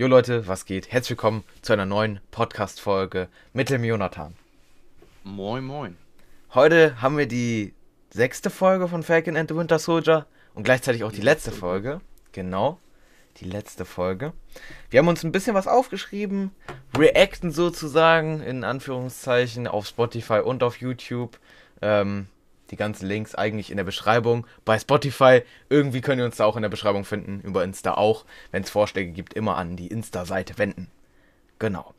Jo Leute, was geht? Herzlich willkommen zu einer neuen Podcast-Folge mit dem Jonathan. Moin, moin. Heute haben wir die sechste Folge von Falcon and the Winter Soldier und gleichzeitig auch die letzte Folge. Genau, die letzte Folge. Wir haben uns ein bisschen was aufgeschrieben, reacten sozusagen in Anführungszeichen auf Spotify und auf YouTube. Ähm, die ganzen Links eigentlich in der Beschreibung. Bei Spotify, irgendwie könnt ihr uns da auch in der Beschreibung finden, über Insta auch. Wenn es Vorschläge gibt, immer an die Insta-Seite wenden. Genau.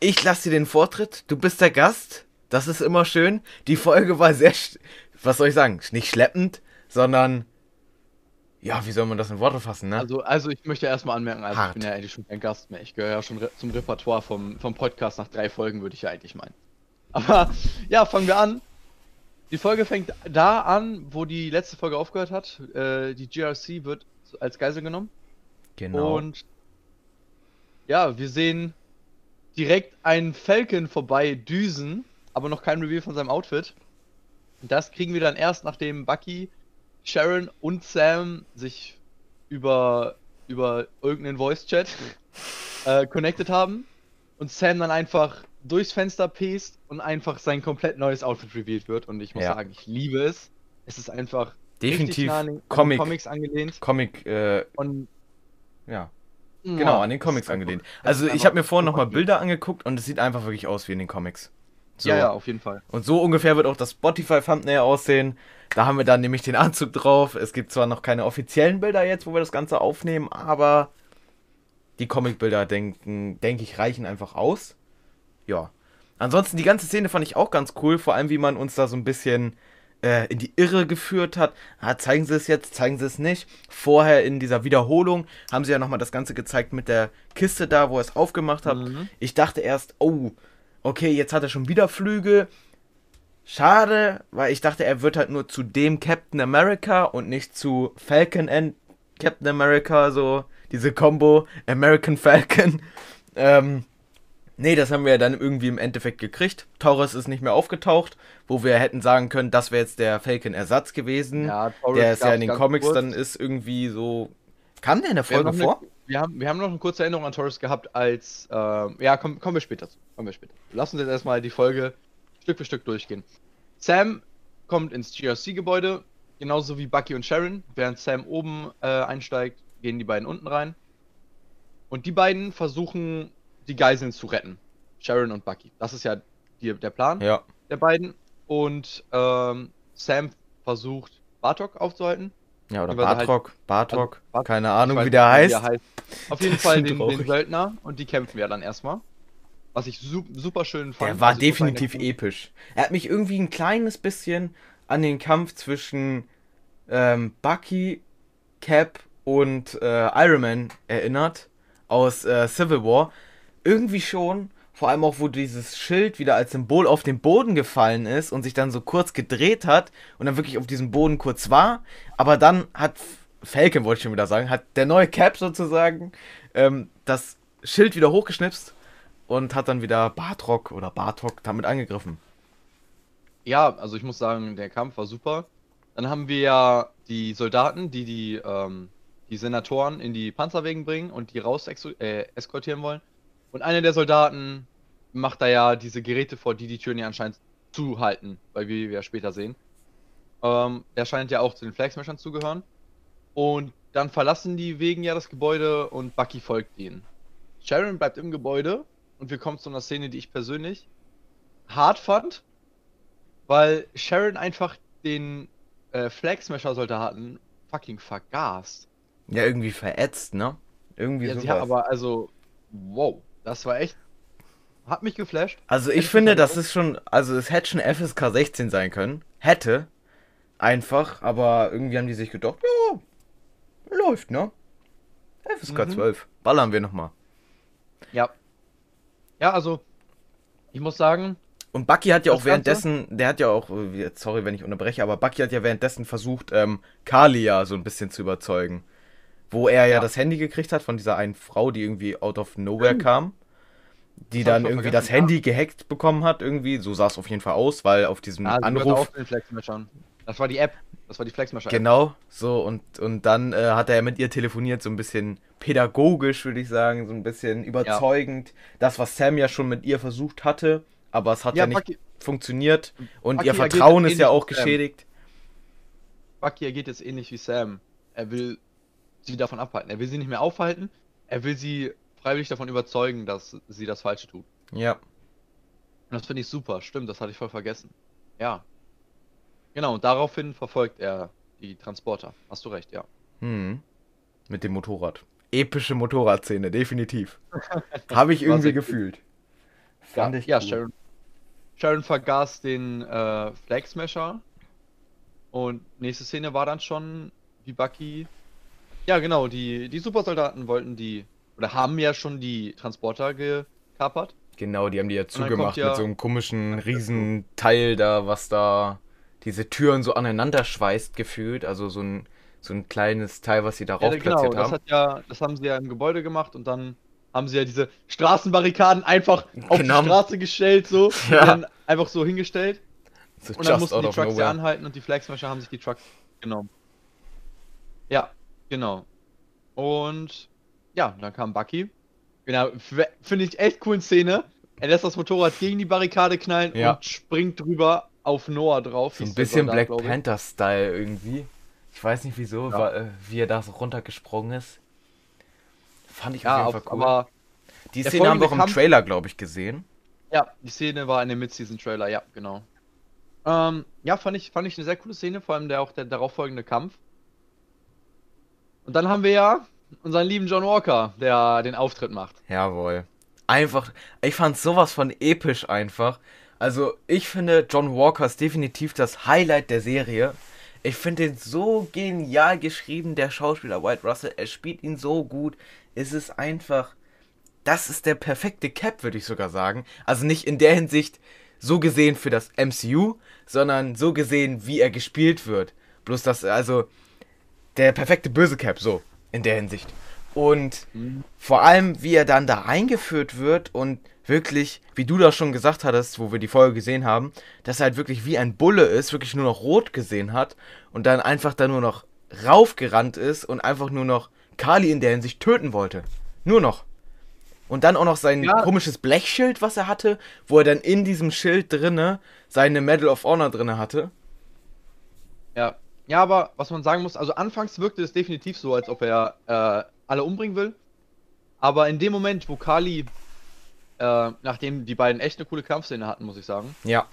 Ich lasse dir den Vortritt, du bist der Gast. Das ist immer schön. Die Folge war sehr, was soll ich sagen, nicht schleppend, sondern ja, wie soll man das in Worte fassen, ne? Also, also ich möchte erstmal anmerken, also Hart. ich bin ja eigentlich schon kein Gast mehr. Ich gehöre ja schon zum Repertoire vom, vom Podcast nach drei Folgen, würde ich ja eigentlich meinen. Aber ja, fangen wir an. Die Folge fängt da an, wo die letzte Folge aufgehört hat. Äh, die GRC wird als Geisel genommen. Genau. Und ja, wir sehen direkt einen Falcon vorbei düsen, aber noch kein Reveal von seinem Outfit. Das kriegen wir dann erst, nachdem Bucky, Sharon und Sam sich über, über irgendeinen Voice-Chat äh, connected haben und Sam dann einfach durchs Fenster pest und einfach sein komplett neues Outfit revealed wird. Und ich muss Ja. sagen, ich liebe es. Es ist einfach Definitiv nah an Comic. Comics angelehnt. Comic, äh, Und ja. Genau, an den Comics angelehnt. Also ich habe mir vorhin nochmal Bilder angeguckt und es sieht einfach wirklich aus wie in den Comics. So. Ja, ja, auf jeden Fall. Und so ungefähr wird auch das Spotify-Thumbnail aussehen. Da haben wir dann nämlich den Anzug drauf. Es gibt zwar noch keine offiziellen Bilder jetzt, wo wir das Ganze aufnehmen, aber die Comic-Bilder, denken, denke ich, reichen einfach aus. Ja. Ansonsten, die ganze Szene fand ich auch ganz cool, vor allem wie man uns da so ein bisschen äh, in die Irre geführt hat. Ah, zeigen sie es jetzt, zeigen sie es nicht. Vorher in dieser Wiederholung haben sie ja nochmal das Ganze gezeigt mit der Kiste da, wo er es aufgemacht hat. Mhm. Ich dachte erst, oh, okay, jetzt hat er schon wieder Flügel. Schade, weil ich dachte, er wird halt nur zu dem Captain America und nicht zu Falcon and Captain America, so diese Combo American Falcon. Ähm, nee, das haben wir ja dann irgendwie im Endeffekt gekriegt. Taurus ist nicht mehr aufgetaucht, wo wir hätten sagen können, das wäre jetzt der Falcon-Ersatz gewesen. Ja, Torres der ist ja in den Comics kurz. dann ist irgendwie so. Kam der in der Wir Folge noch vor? eine, wir, haben, wir haben noch eine kurze Erinnerung an Torres gehabt, als. ähm, ja, komm, kommen wir später zu. Kommen wir später. Lass uns jetzt erstmal die Folge Stück für Stück durchgehen. Sam kommt ins GRC-Gebäude, genauso wie Bucky und Sharon. Während Sam oben äh, einsteigt, gehen die beiden unten rein. Und die beiden versuchen, die Geiseln zu retten. Sharon und Bucky. Das ist ja die, der Plan Ja. der beiden. Und ähm, Sam versucht, Bartok aufzuhalten. Ja, oder sie halt- Bartok, Bartok, Also, keine Ahnung, weiß wie der nicht, heißt. Auf jeden Fall den, traurig. den Söldner und die kämpfen wir dann erstmal. Was ich su super schön fand. Der war Also, definitiv der- episch. Er hat mich irgendwie ein kleines bisschen an den Kampf zwischen ähm, Bucky, Cap und äh, Iron Man erinnert aus äh, Civil War. Irgendwie schon. Vor allem auch, wo dieses Schild wieder als Symbol auf den Boden gefallen ist und sich dann so kurz gedreht hat und dann wirklich auf diesem Boden kurz war. Aber dann hat Falcon, wollte ich schon wieder sagen, hat der neue Cap sozusagen ähm, das Schild wieder hochgeschnipst und hat dann wieder Bartrock oder Bartok damit angegriffen. Ja, also ich muss sagen, der Kampf war super. Dann haben wir ja die Soldaten, die die, ähm, die Senatoren in die Panzerwegen bringen und die raus äh, eskortieren wollen. Und einer der Soldaten macht da ja diese Geräte vor, die die Türen ja anscheinend zuhalten, weil wir ja später sehen. Ähm, der scheint ja auch zu den Flagsmashern zu gehören. Und dann verlassen die Wegen ja das Gebäude und Bucky folgt ihnen. Sharon bleibt im Gebäude und wir kommen zu einer Szene, die ich persönlich hart fand, weil Sharon einfach den äh, Flagsmasher-Soldaten fucking vergaßt. Ja, irgendwie verätzt, ne? Irgendwie Ja, so. sie hat aber, also, wow, das war echt, hat mich geflasht. Also ich ich finde, das ist schon, also es hätte schon FSK 16 sein können. Hätte. Einfach, aber irgendwie haben die sich gedacht, ja, läuft, ne? FSK Mhm. 12. Ballern wir nochmal. Ja. Ja, also, ich muss sagen, Und Bucky hat ja auch währenddessen, der hat ja auch, äh, sorry, wenn ich unterbreche, aber Bucky hat ja währenddessen versucht, ähm, Kalia so ein bisschen zu überzeugen. Wo er ja, Ja. das Handy gekriegt hat von dieser einen Frau, die irgendwie out of nowhere kam. Die Das dann irgendwie das Handy gehackt bekommen hat, irgendwie. So sah es auf jeden Fall aus, weil auf diesem ah, Anruf. Das war die App. Das war die Flexmascher. Genau, so und, und dann äh, hat er mit ihr telefoniert, so ein bisschen pädagogisch, würde ich sagen, so ein bisschen überzeugend. Das, was Sam ja schon mit ihr versucht hatte, aber es hat ja, Ja, nicht Bucky, funktioniert und Bucky ihr Vertrauen ist ja auch geschädigt. Bucky agiert jetzt ähnlich wie Sam. Er will sie davon abhalten. Er will sie nicht mehr aufhalten. Er will sie freiwillig davon überzeugen, dass sie das Falsche tut. Ja, Und das finde ich super. Stimmt, das hatte ich voll vergessen. Ja. Genau, und daraufhin verfolgt er die Transporter. Hast du recht, ja. hm. mit dem Motorrad. Epische Motorradszene, definitiv. Habe ich irgendwie gefühlt. Ja, Fand ich ja cool. Sharon, Sharon vergaß den äh, Flag Smasher. Und nächste Szene war dann schon, wie Bucky. Ja, genau, die, die Supersoldaten wollten die. Oder haben ja schon die Transporter gekapert. Genau, die haben die ja zugemacht ja- mit so einem komischen Riesenteil da, was da diese Türen so aneinander schweißt gefühlt. Also so ein, so ein kleines Teil, was sie darauf Ja, genau, platziert das haben. hat ja, das haben sie ja im Gebäude gemacht und dann haben sie ja diese Straßenbarrikaden einfach auf Genau. die Straße gestellt, so. Ja. Die dann einfach so hingestellt. So Und dann mussten die Trucks ja anhalten und die Flagsmasher haben sich die Trucks genommen. Ja, genau. Und ja, dann kam Bucky. Genau, finde ich echt coole Szene. Er lässt das Motorrad gegen die Barrikade knallen Ja. und springt drüber auf Noah drauf. So ein bisschen Black. Panther-Style irgendwie. Ich weiß nicht wieso, Ja. wa- äh, wie er da so runtergesprungen ist. Fand ich Ja, auf jeden Fall cool. aber Die Szene haben wir auch im Kampf- Trailer, glaube ich, gesehen. Ja, die Szene war in dem Mid-Season-Trailer, ja, genau. Ähm, ja, fand ich, fand ich eine sehr coole Szene, vor allem der auch der darauffolgende Kampf. Und dann haben wir ja unseren lieben John Walker, der den Auftritt macht. Jawohl. Einfach, ich fand sowas von episch einfach. Also, ich finde, John Walker ist definitiv das Highlight der Serie. Ich finde ihn so genial geschrieben, der Schauspieler White Russell. Er spielt ihn so gut. Es ist einfach, das ist der perfekte Cap, würde ich sogar sagen. Also nicht in der Hinsicht so gesehen für das MCU, sondern so gesehen, wie er gespielt wird. Bloß das, also, der perfekte böse Cap, so, in der Hinsicht. Und vor allem, wie er dann da eingeführt wird und wirklich, wie du das schon gesagt hattest, wo wir die Folge gesehen haben, dass er halt wirklich wie ein Bulle ist, wirklich nur noch rot gesehen hat und dann einfach da nur noch raufgerannt ist und einfach nur noch Kali in der Hinsicht töten wollte. Nur noch. Und dann auch noch sein Ja. komisches Blechschild, was er hatte, wo er dann in diesem Schild drinne seine Medal of Honor drinne hatte. Ja. Ja, aber was man sagen muss, also anfangs wirkte es definitiv so, als ob er äh, alle umbringen will. Aber in dem Moment, wo Kali, äh, nachdem die beiden echt eine coole Kampfszene hatten, muss ich sagen. Ja.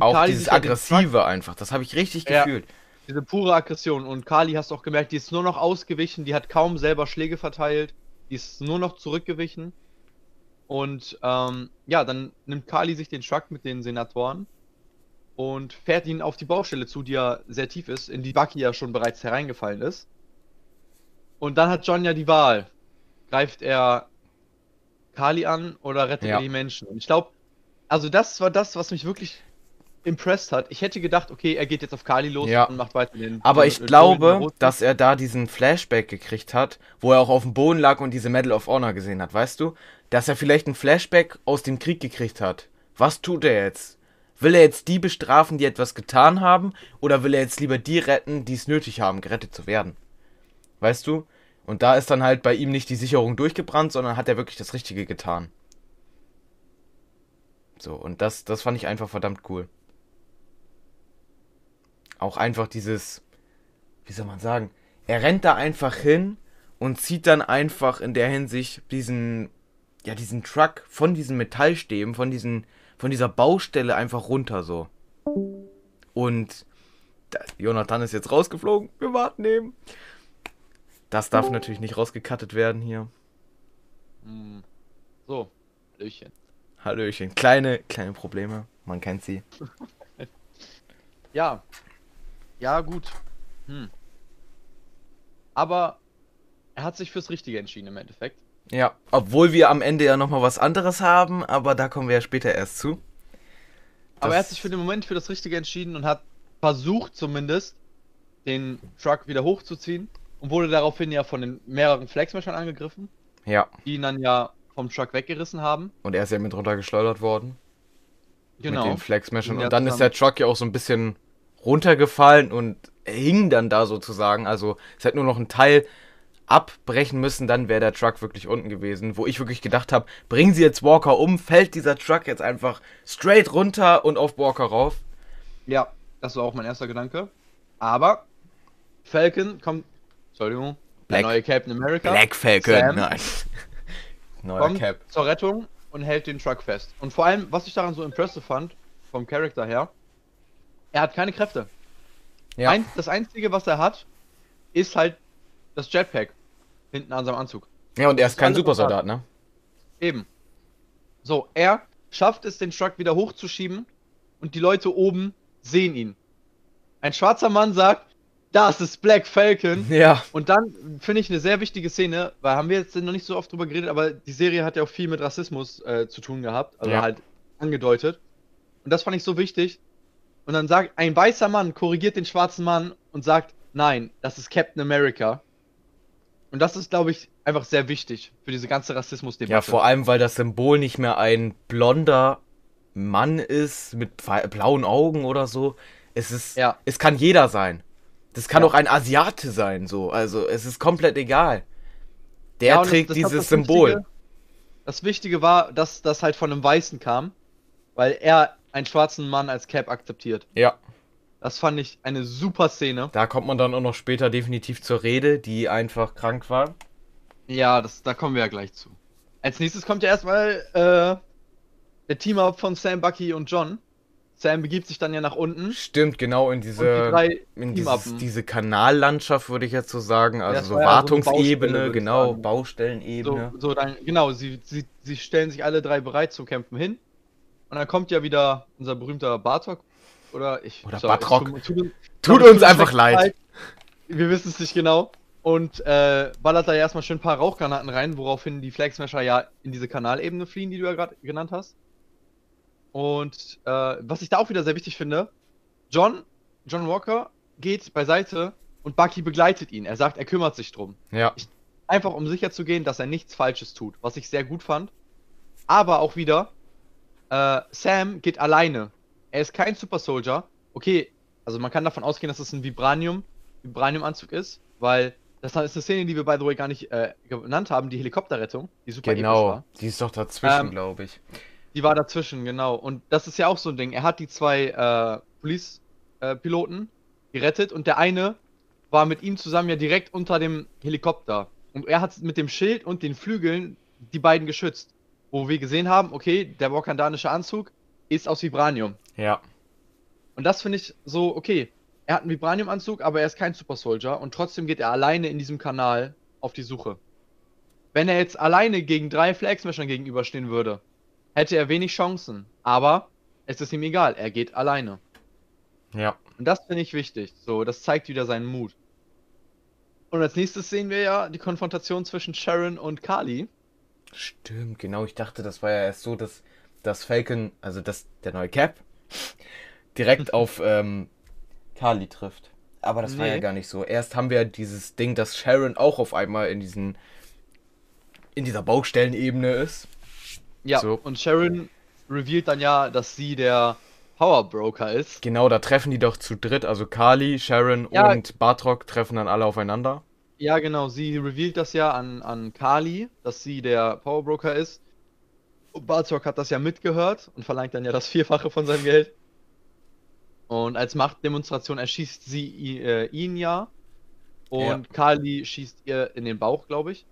Auch Kali dieses halt Aggressive einfach, das habe ich richtig Ja. gefühlt. Diese pure Aggression. Und Kali hast auch gemerkt, die ist nur noch ausgewichen, die hat kaum selber Schläge verteilt, die ist nur noch zurückgewichen. Und ähm, ja, dann nimmt Kali sich den Truck mit den Senatoren und fährt ihn auf die Baustelle zu, die ja sehr tief ist, in die Bucky ja schon bereits hereingefallen ist. Und dann hat John ja die Wahl. Greift er Kali an oder rettet Ja. er die Menschen? Und ich glaube, also das war das, was mich wirklich impressed hat. Ich hätte gedacht, okay, er geht jetzt auf Kali los Ja. und macht weiter den. Aber den- ich den glaube, Roten. dass er da diesen Flashback gekriegt hat, wo er auch auf dem Boden lag und diese Medal of Honor gesehen hat, weißt du? Dass er vielleicht ein Flashback aus dem Krieg gekriegt hat. Was tut er jetzt? Will er jetzt die bestrafen, die etwas getan haben? Oder will er jetzt lieber die retten, die es nötig haben, gerettet zu werden? Weißt du? Und da ist dann halt bei ihm nicht die Sicherung durchgebrannt, sondern hat er wirklich das Richtige getan. So, und das, das fand ich einfach verdammt cool. Auch einfach dieses, wie soll man sagen, er rennt da einfach hin und zieht dann einfach in der Hinsicht diesen, ja, diesen Truck von diesen Metallstäben, von diesen, von dieser Baustelle einfach runter so. Und da, Jonathan ist jetzt rausgeflogen, wir warten eben. Das darf natürlich nicht rausgekattet werden hier. Hm. So, Hallöchen. Hallöchen, kleine, kleine Probleme, man kennt sie. Ja. Ja, gut. Hm. Aber er hat sich fürs Richtige entschieden im Endeffekt. Ja, obwohl wir am Ende ja nochmal was anderes haben, aber da kommen wir ja später erst zu. Aber Das- er hat sich für den Moment für das Richtige entschieden und hat versucht zumindest, den Truck wieder hochzuziehen und wurde daraufhin ja von den mehreren Flagsmashern angegriffen, Ja, die ihn dann ja vom Truck weggerissen haben. und er ist ja mit runtergeschleudert worden. Genau. Mit den Flag Smashern. Ja, Und dann ist der Truck ja auch so ein bisschen runtergefallen und hing dann da sozusagen. Also es hätte nur noch ein Teil abbrechen müssen, dann wäre der Truck wirklich unten gewesen. Wo ich wirklich gedacht habe, bringen sie jetzt Walker um, fällt dieser Truck jetzt einfach straight runter und auf Walker rauf. Ja, das war auch mein erster Gedanke. Aber Falcon kommt, Entschuldigung, Black- der neue Captain America. Black Falcon, Sam nein. Neuer kommt Cap. zur Rettung und hält den Truck fest. Und vor allem, was ich daran so impressive fand, vom Charakter her, er hat keine Kräfte. Ja. Ein, das Einzige, was er hat, ist halt das Jetpack hinten an seinem Anzug. ja, und er ist kein Supersoldat, ne? Eben. So, er schafft es, den Truck wieder hochzuschieben und die Leute oben sehen ihn. Ein schwarzer Mann sagt, das ist Black Falcon. Ja. Und dann finde ich eine sehr wichtige Szene, weil haben wir jetzt noch nicht so oft drüber geredet, aber die Serie hat ja auch viel mit Rassismus äh, zu tun gehabt, also Ja. halt angedeutet. Und das fand ich so wichtig. Und dann sagt ein weißer Mann korrigiert den schwarzen Mann und sagt, nein, das ist Captain America. Und das ist, glaube ich, einfach sehr wichtig für diese ganze Rassismusdebatte. Ja, vor allem, weil das Symbol nicht mehr ein blonder Mann ist mit blauen Augen oder so. Es ist, Ja. es kann jeder sein. Das kann Ja. auch ein Asiate sein, so. Also, es ist komplett egal. Der Ja, das- trägt das hat dieses das Symbol. Wichtige- Das Wichtige war, dass das halt von einem Weißen kam, weil er einen schwarzen Mann als Cap akzeptiert. Ja, Das fand ich eine super Szene. da kommt man dann auch noch später definitiv zur Rede, die einfach krank war. Ja, das, da kommen wir ja gleich zu. Als nächstes kommt ja erstmal äh, der Team-Up von Sam, Bucky und John. Sam begibt sich dann ja nach unten. Stimmt, genau in die diese, drei in dieses, diese Kanallandschaft, würde ich jetzt so sagen. Also so ja Wartungsebene, ich genau, ne? Baustellenebene. So, so dann, genau, sie, sie, sie stellen sich alle drei bereit zum Kämpfen hin. Und dann kommt ja wieder unser berühmter Bartok. Oder ich. Oder sorry, Batrock. Tut, tut, uns- Tut uns einfach leid. Wir wissen es nicht genau. Und äh, ballert da ja erstmal schön ein paar Rauchgranaten rein, woraufhin die Flag Smasher ja in diese Kanalebene fliehen, die du ja gerade genannt hast. Und äh, was ich da auch wieder sehr wichtig finde, John, John Walker geht beiseite und Bucky begleitet ihn. Er sagt, er kümmert sich drum. Ja, Einfach um sicher zu gehen, dass er nichts Falsches tut, was ich sehr gut fand. Aber auch wieder, äh, Sam geht alleine. Er ist kein Super Soldier. Okay, also man kann davon ausgehen, dass es ein Vibranium, Vibranium-Anzug ist, weil das ist eine Szene, die wir by the way gar nicht äh, genannt haben, die Helikopterrettung, die super genau. war. Die ist doch dazwischen, Ähm, glaube ich. Die war dazwischen, genau. Und das ist ja auch so ein Ding. Er hat die zwei äh, Police-Piloten gerettet und der eine war mit ihm zusammen ja direkt unter dem Helikopter. Und er hat mit dem Schild und den Flügeln die beiden geschützt. Wo wir gesehen haben, okay, der wakandanische Anzug ist aus Vibranium. Ja. Und das finde ich so, okay, er hat einen Vibranium-Anzug, aber er ist kein Super Soldier und trotzdem geht er alleine in diesem Kanal auf die Suche. Wenn er jetzt alleine gegen drei Flagsmashern gegenüberstehen würde, hätte er wenig Chancen. Aber es ist ihm egal, er geht alleine. Ja. Und das finde ich wichtig. So, das zeigt wieder seinen Mut. Und als nächstes sehen wir ja die Konfrontation zwischen Sharon und Kali. Stimmt, genau. Ich dachte, das war ja erst so, dass das Falcon, also dass der neue Cap, direkt auf ähm, Kali trifft. Aber das war ja Nee. gar nicht so. Erst haben wir dieses Ding, dass Sharon auch auf einmal in diesen in dieser Baustellenebene ist. Ja, So. und Sharon revealed dann ja, dass sie der Power Broker ist. Genau, da treffen die doch zu dritt, also Kali, Sharon Ja. und Bartok treffen dann alle aufeinander. Ja, genau, sie revealed das ja an, an Kali, dass sie der Power Broker ist. Bartok hat das ja mitgehört und verlangt dann ja das Vierfache von seinem Geld. Und als Machtdemonstration erschießt sie äh, ihn ja. Und Kali schießt ihr in den Bauch, glaube ich.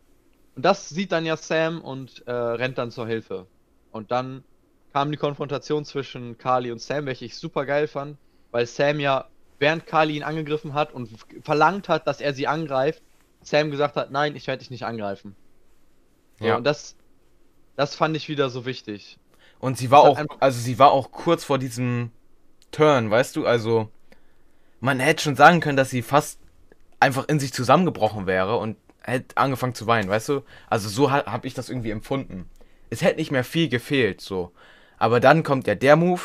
Und das sieht dann ja Sam und äh, rennt dann zur Hilfe. Und dann kam die Konfrontation zwischen Kali und Sam, welche ich super geil fand, weil Sam ja, während Kali ihn angegriffen hat und verlangt hat, dass er sie angreift, Sam gesagt hat, nein, ich werde dich nicht angreifen. So, Ja. Und das, das fand ich wieder so wichtig. Und sie war Das auch, also sie war auch kurz vor diesem Turn, weißt du? Also man hätte schon sagen können, dass sie fast einfach in sich zusammengebrochen wäre und hätte angefangen zu weinen, weißt du? Also so ha habe ich das irgendwie empfunden. Es hätte nicht mehr viel gefehlt, so. Aber dann kommt ja der Move.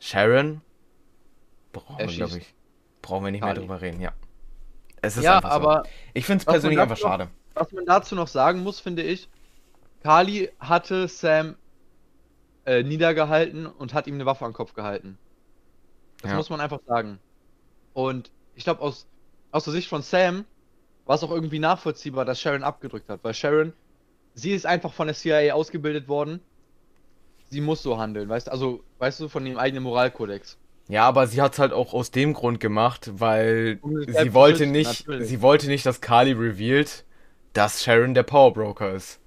Sharon. Brauchen wir, glaube ich. Brauchen wir nicht mehr Kali. drüber reden, ja. Es ist ja, einfach so. aber Ich finde es persönlich einfach schade. Was man dazu noch sagen muss, finde ich, Kali hatte Sam äh, niedergehalten und hat ihm eine Waffe am Kopf gehalten. Das Ja. muss man einfach sagen. Und ich glaube, aus, aus der Sicht von Sam war es auch irgendwie nachvollziehbar, dass Sharon abgedrückt hat, weil Sharon, sie ist einfach von der CIA ausgebildet worden. Sie muss so handeln, weißt du, also, weißt du, von ihrem eigenen Moralkodex. Ja, aber sie hat es halt auch aus dem Grund gemacht, weil Um sie wollte nicht, natürlich. sie wollte nicht, dass Carly revealed, dass Sharon der Powerbroker ist.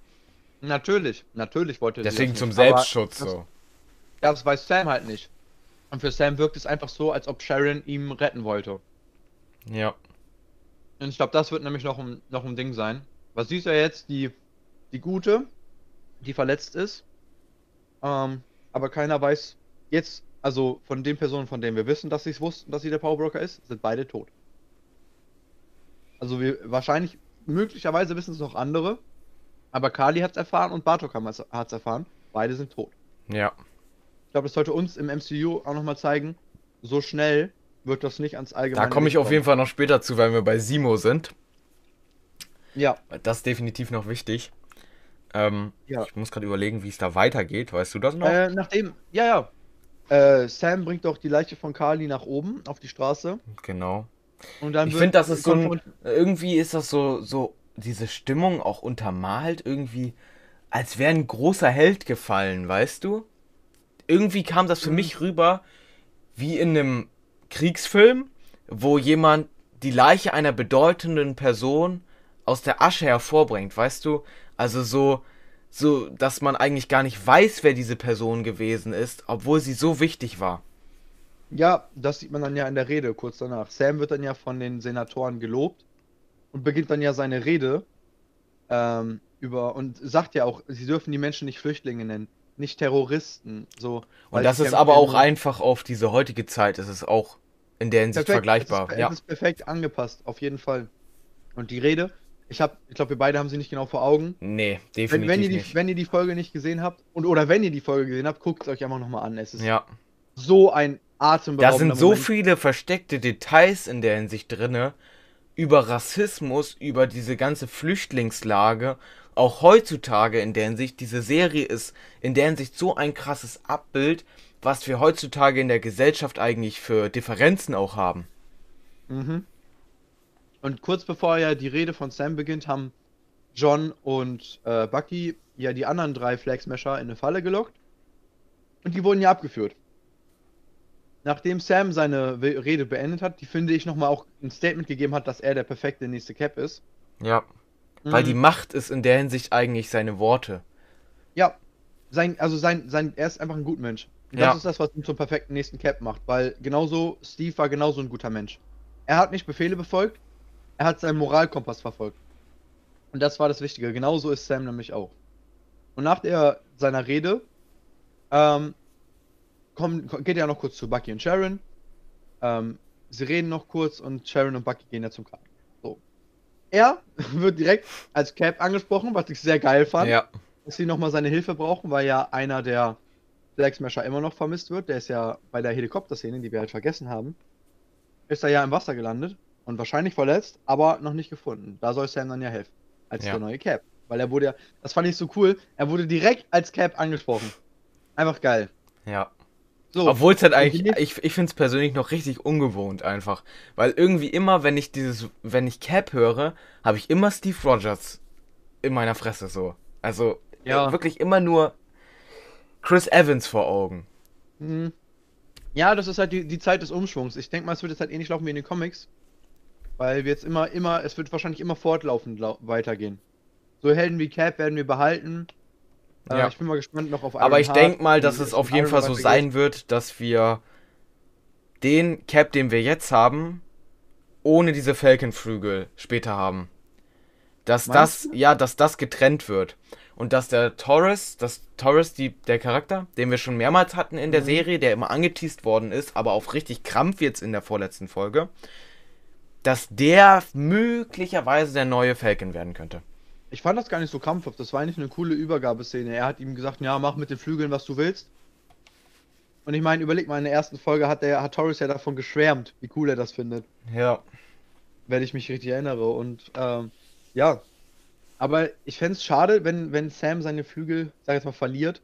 Natürlich, natürlich wollte sie Deswegen zum nicht, Selbstschutz das- so. Ja, das weiß Sam halt nicht. Und für Sam wirkt es einfach so, als ob Sharon ihn retten wollte. Ja. Und ich glaube, das wird nämlich noch ein, noch ein Ding sein. Was sie ist ja jetzt die, die Gute, die verletzt ist. Ähm, aber keiner weiß jetzt, also von den Personen, von denen wir wissen, dass sie es wussten, dass sie der Powerbroker ist, sind beide tot. Also wir wahrscheinlich, möglicherweise wissen es noch andere. Aber Kali hat es erfahren und Bartok hat es erfahren. Beide sind tot. Ja. Ich glaube, das sollte uns im MCU auch nochmal zeigen, so schnell wird das nicht ans Da Allgemeine. komme ich auf jeden. Fall noch später zu, weil wir bei Simo sind. Ja, Das ist definitiv noch wichtig. Ähm, Ja. Ich muss gerade überlegen, wie es da weitergeht. Weißt du das noch? Äh, nachdem, ja, ja. Äh, Sam bringt doch die Leiche von Carly nach oben auf die Straße. Genau. Und dann Ich finde, das ist so ein. Irgendwie ist das so, so, diese Stimmung auch untermalt, irgendwie, als wäre ein großer Held gefallen, weißt du? Irgendwie kam das für Mhm. mich rüber wie in einem Kriegsfilm, wo jemand die Leiche einer bedeutenden Person aus der Asche hervorbringt, weißt du? Also so, so, dass man eigentlich gar nicht weiß, wer diese Person gewesen ist, obwohl sie so wichtig war. Ja, das sieht man dann ja in der Rede kurz danach. Sam wird dann ja von den Senatoren gelobt und beginnt dann ja seine Rede ähm, über und sagt ja auch, sie dürfen die Menschen nicht Flüchtlinge nennen, nicht Terroristen. So, Und das ist aber auch einfach auf diese heutige Zeit, ist es auch in der Hinsicht Perfekt, vergleichbar. Es ist, ja. es ist perfekt angepasst, auf jeden Fall. Und die Rede, ich habe, ich glaube, wir beide haben sie nicht genau vor Augen. Nee, Wenn, definitiv wenn, ihr die, nicht. wenn ihr die Folge nicht gesehen habt, und oder wenn ihr die Folge gesehen habt, guckt es euch einfach nochmal an. Es ist Ja, so ein da atemberaubender sind so Moment. viele versteckte Details in der Hinsicht drinne über Rassismus, über diese ganze Flüchtlingslage. Auch heutzutage in der Hinsicht, diese Serie ist in der Hinsicht so ein krasses Abbild, was wir heutzutage in der Gesellschaft eigentlich für Differenzen auch haben. Mhm. Und kurz bevor ja die Rede von Sam beginnt, haben John und äh, Bucky ja die anderen drei Flagsmasher in eine Falle gelockt. Und die wurden ja abgeführt. Nachdem Sam seine Rede beendet hat, die finde ich nochmal auch ein Statement gegeben hat, dass er der perfekte nächste Cap ist. Ja, weil Mhm. die Macht ist in der Hinsicht eigentlich seine Worte. Ja, sein, also sein, sein, er ist einfach ein guter Mensch. Und Ja. das ist das, was ihn zum perfekten nächsten Cap macht, weil genauso, Steve war genauso ein guter Mensch. Er hat nicht Befehle befolgt, er hat seinen Moralkompass verfolgt. Und das war das Wichtige. Genauso ist Sam nämlich auch. Und nach der, seiner Rede ähm, kommen, geht er noch kurz zu Bucky und Sharon. Ähm, sie reden noch kurz und Sharon und Bucky gehen ja zum Grab. So. Er wird direkt als Cap angesprochen, was ich sehr geil fand Ja, dass sie nochmal seine Hilfe brauchen, weil ja einer der Flag Smasher immer noch vermisst wird. Der ist ja bei der Helikopterszene, die wir halt vergessen haben, ist er ja im Wasser gelandet und wahrscheinlich verletzt, aber noch nicht gefunden. Da soll Sam dann ja helfen. Als Ja. der neue Cap. Weil er wurde ja, das fand ich so cool, er wurde direkt als Cap angesprochen. Einfach geil. ja. So, Obwohl es halt eigentlich, ich, ich finde es persönlich noch richtig ungewohnt einfach. Weil irgendwie immer, wenn ich dieses, wenn ich Cap höre, habe ich immer Steve Rogers in meiner Fresse so. Also Ja. äh, wirklich immer nur Chris Evans vor Augen. Mhm. Ja, das ist halt die, die Zeit des Umschwungs. Ich denke mal, es wird jetzt halt ähnlich laufen wie in den Comics. Weil wir jetzt immer, immer, es wird wahrscheinlich immer fortlaufend lau weitergehen. So Helden wie Cap werden wir behalten. Äh, Ja. ich bin mal gespannt noch auf Aber ich denke mal, dass es auf jeden Iron Fall so sein wird, dass wir den Cap, den wir jetzt haben, ohne diese Falcon-Flügel später haben. Dass Meinst das, ja, dass das getrennt wird. Und dass der Taurus, das Taurus, die, der Charakter, den wir schon mehrmals hatten in der Mhm. Serie, der immer angeteased worden ist, aber auf richtig Krampf jetzt in der vorletzten Folge, dass der möglicherweise der neue Falcon werden könnte. Ich fand das gar nicht so krampfhaft. Das war eigentlich eine coole Übergabeszene. Er hat ihm gesagt, ja, mach mit den Flügeln, was du willst. Und ich meine, überleg mal, in der ersten Folge hat der hat Torres ja davon geschwärmt, wie cool er das findet. Ja. wenn ich mich richtig erinnere. Und ähm, ja, aber ich fände es schade, wenn, wenn Sam seine Flügel, sag ich jetzt mal, verliert.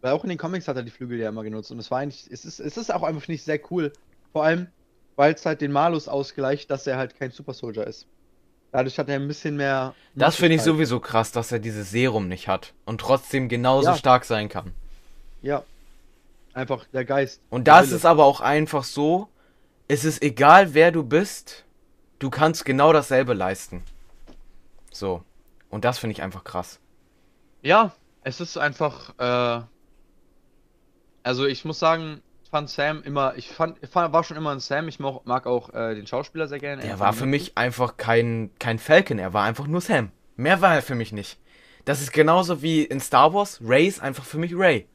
Weil auch in den Comics hat er die Flügel ja immer genutzt. Und es war eigentlich, es ist, es ist auch einfach nicht sehr cool. Vor allem, weil es halt den Malus ausgleicht, dass er halt kein Super Soldier ist. Dadurch hat er ein bisschen mehr. Das finde ich sowieso krass, dass er dieses Serum nicht hat und trotzdem genauso Ja. stark sein kann. Ja. Einfach der Geist. Und der da ist aber auch einfach so, es ist egal, wer du bist, du kannst genau dasselbe leisten. So. Und das finde ich einfach krass. Ja, es ist einfach. Äh, also ich muss sagen, fand Sam immer. Ich fand, ich fand war schon immer ein Sam. Ich mag, mag auch äh, den Schauspieler sehr gerne. Anthony war für mich einfach kein, kein Falcon, er war einfach nur Sam. Mehr war er für mich nicht. Das ist genauso wie in Star Wars, Ray ist einfach für mich Ray.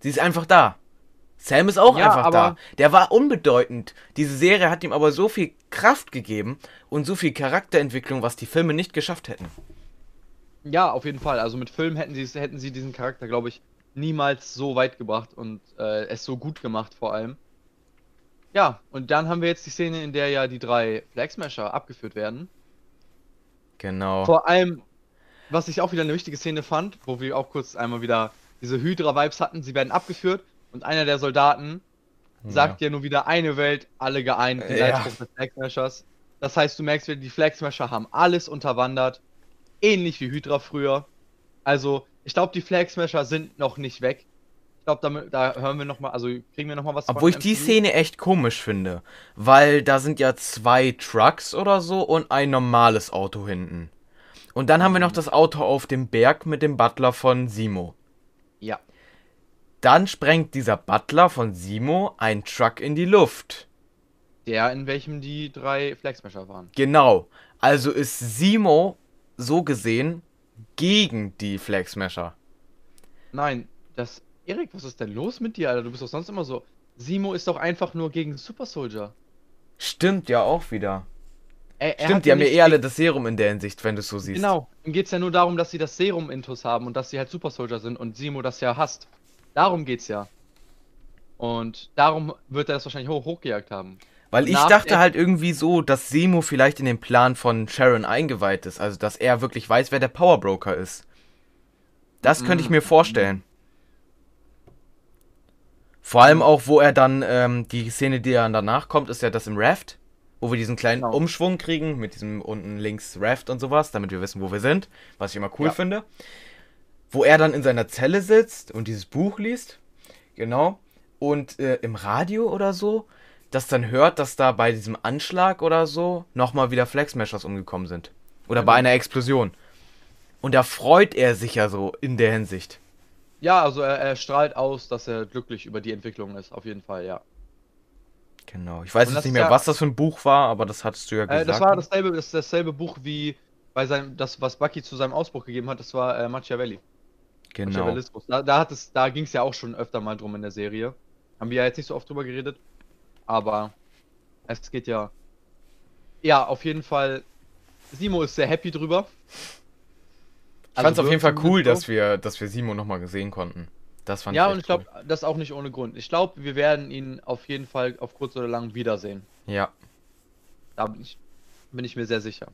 Sie ist einfach da. Sam ist auch Ja, einfach da. Der war unbedeutend. Diese Serie hat ihm aber so viel Kraft gegeben und so viel Charakterentwicklung, was die Filme nicht geschafft hätten. Ja, auf jeden Fall. Also mit Film hätten sie hätten sie diesen Charakter, glaube ich, niemals so weit gebracht und äh, es so gut gemacht vor allem. Ja, und dann haben wir jetzt die Szene, in der ja die drei Flag Smasher abgeführt werden. Genau. Vor allem, was ich auch wieder eine wichtige Szene fand, wo wir auch kurz einmal wieder diese Hydra-Vibes hatten, sie werden abgeführt und einer der Soldaten sagt ja nur wieder eine Welt, alle geeint, die Ja. Des Flag Smashers. Das heißt, du merkst wieder, die Flag Smasher haben alles unterwandert, ähnlich wie Hydra früher. Also, ich glaube, die Flag Smasher sind noch nicht weg. Ich glaube, da hören wir noch mal, also kriegen wir noch mal was Obwohl ich von die MCU. Szene echt komisch finde. Weil da sind ja zwei Trucks oder so und ein normales Auto hinten. Und dann haben wir noch das Auto auf dem Berg mit dem Butler von Simo. Ja. Dann sprengt dieser Butler von Simo einen Truck in die Luft. Der, in welchem die drei Flag Smasher waren. Genau. Also ist Simo so gesehen gegen die Flag Smasher. Nein, das. Erik, was ist denn los mit dir, Alter? Du bist doch sonst immer so. Simo ist doch einfach nur gegen Super Soldier. Stimmt ja auch wieder. Er, er Stimmt, die haben ja eh alle das Serum in der Hinsicht, wenn du es so siehst. Genau. Ihm geht's ja nur darum, dass sie das Serum intus haben und dass sie halt Super Soldier sind und Simo das ja hasst. Darum geht's ja. Und darum wird er das wahrscheinlich hoch hochgejagt haben. Weil ich Nach dachte halt irgendwie so, dass Simo vielleicht in den Plan von Sharon eingeweiht ist. Also, dass er wirklich weiß, wer der Powerbroker ist. Das könnte ich Mm. mir vorstellen. Vor allem auch, wo er dann, ähm, die Szene, die dann danach kommt, ist ja das im Raft. Wo wir diesen kleinen Genau. Umschwung kriegen, mit diesem unten links Raft und sowas, damit wir wissen, wo wir sind. Was ich immer cool Ja. finde. Wo er dann in seiner Zelle sitzt und dieses Buch liest. Genau. Und äh, im Radio oder so, das dann hört, dass da bei diesem Anschlag oder so nochmal wieder Flag Smashers umgekommen sind. Oder bei einer Explosion. Und da freut er sich ja so in der Hinsicht. Ja, also er, er strahlt aus, dass er glücklich über die Entwicklung ist, auf jeden Fall, ja. Genau. Ich weiß jetzt nicht mehr, ja- was das für ein Buch war, aber das hattest du ja Äh, gesagt. das war dasselbe, das ist dasselbe Buch wie bei seinem, das, was Bucky zu seinem Ausbruch gegeben hat, das war äh, Machiavelli. genau. Machiavellismus. Da, da, hat es, da ging es ja auch schon öfter mal drum in der Serie. Haben wir ja jetzt nicht so oft drüber geredet. Aber es geht ja. Ja, auf jeden Fall. Simo ist sehr happy drüber. Ich fand es auf jeden Fall cool, dass wir. dass wir Simo nochmal gesehen konnten. Das fand Ja, ich und ich glaube, das auch nicht ohne Grund. Ich glaube, wir werden ihn auf jeden Fall auf kurz oder lang wiedersehen. cool. Ja. Da bin ich, bin ich mir sehr sicher.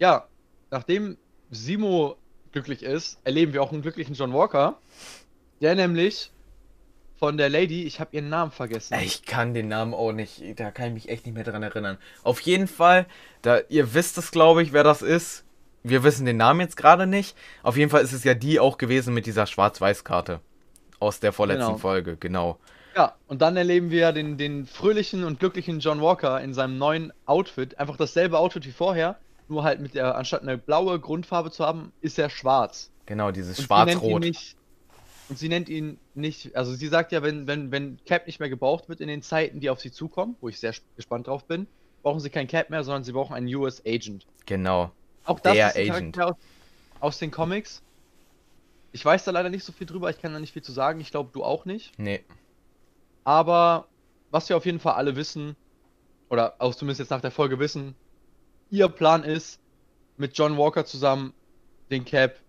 Ja, nachdem Simo glücklich ist, erleben wir auch einen glücklichen John Walker. Der nämlich von der Lady, ich habe ihren Namen vergessen. Ich kann den Namen auch nicht, da kann ich mich echt nicht mehr dran erinnern. Auf jeden Fall, da ihr wisst es, glaube ich, wer das ist. Wir wissen den Namen jetzt gerade nicht. Auf jeden Fall ist es ja die auch gewesen mit dieser Schwarz-Weiß-Karte. Aus der vorletzten Genau. Folge, genau. Ja, und dann erleben wir den, den fröhlichen und glücklichen John Walker in seinem neuen Outfit. Einfach dasselbe Outfit wie vorher, nur halt mit der, anstatt eine blaue Grundfarbe zu haben, ist er schwarz. Genau, dieses Schwarz-Rot. Und sie nennt ihn nicht. Also sie sagt ja, wenn, wenn, wenn Cap nicht mehr gebraucht wird in den Zeiten, die auf sie zukommen, wo ich sehr sp- gespannt drauf bin, brauchen sie keinen Cap mehr, sondern sie brauchen einen US Agent. Genau. Auch das Der ist ein Agent. Charakter aus, aus den Comics. Ich weiß da leider nicht so viel drüber, ich kann da nicht viel zu sagen, ich glaube du auch nicht. Nee. Aber was wir auf jeden Fall alle wissen, oder auch zumindest jetzt nach der Folge wissen, ihr Plan ist, mit John Walker zusammen den Cap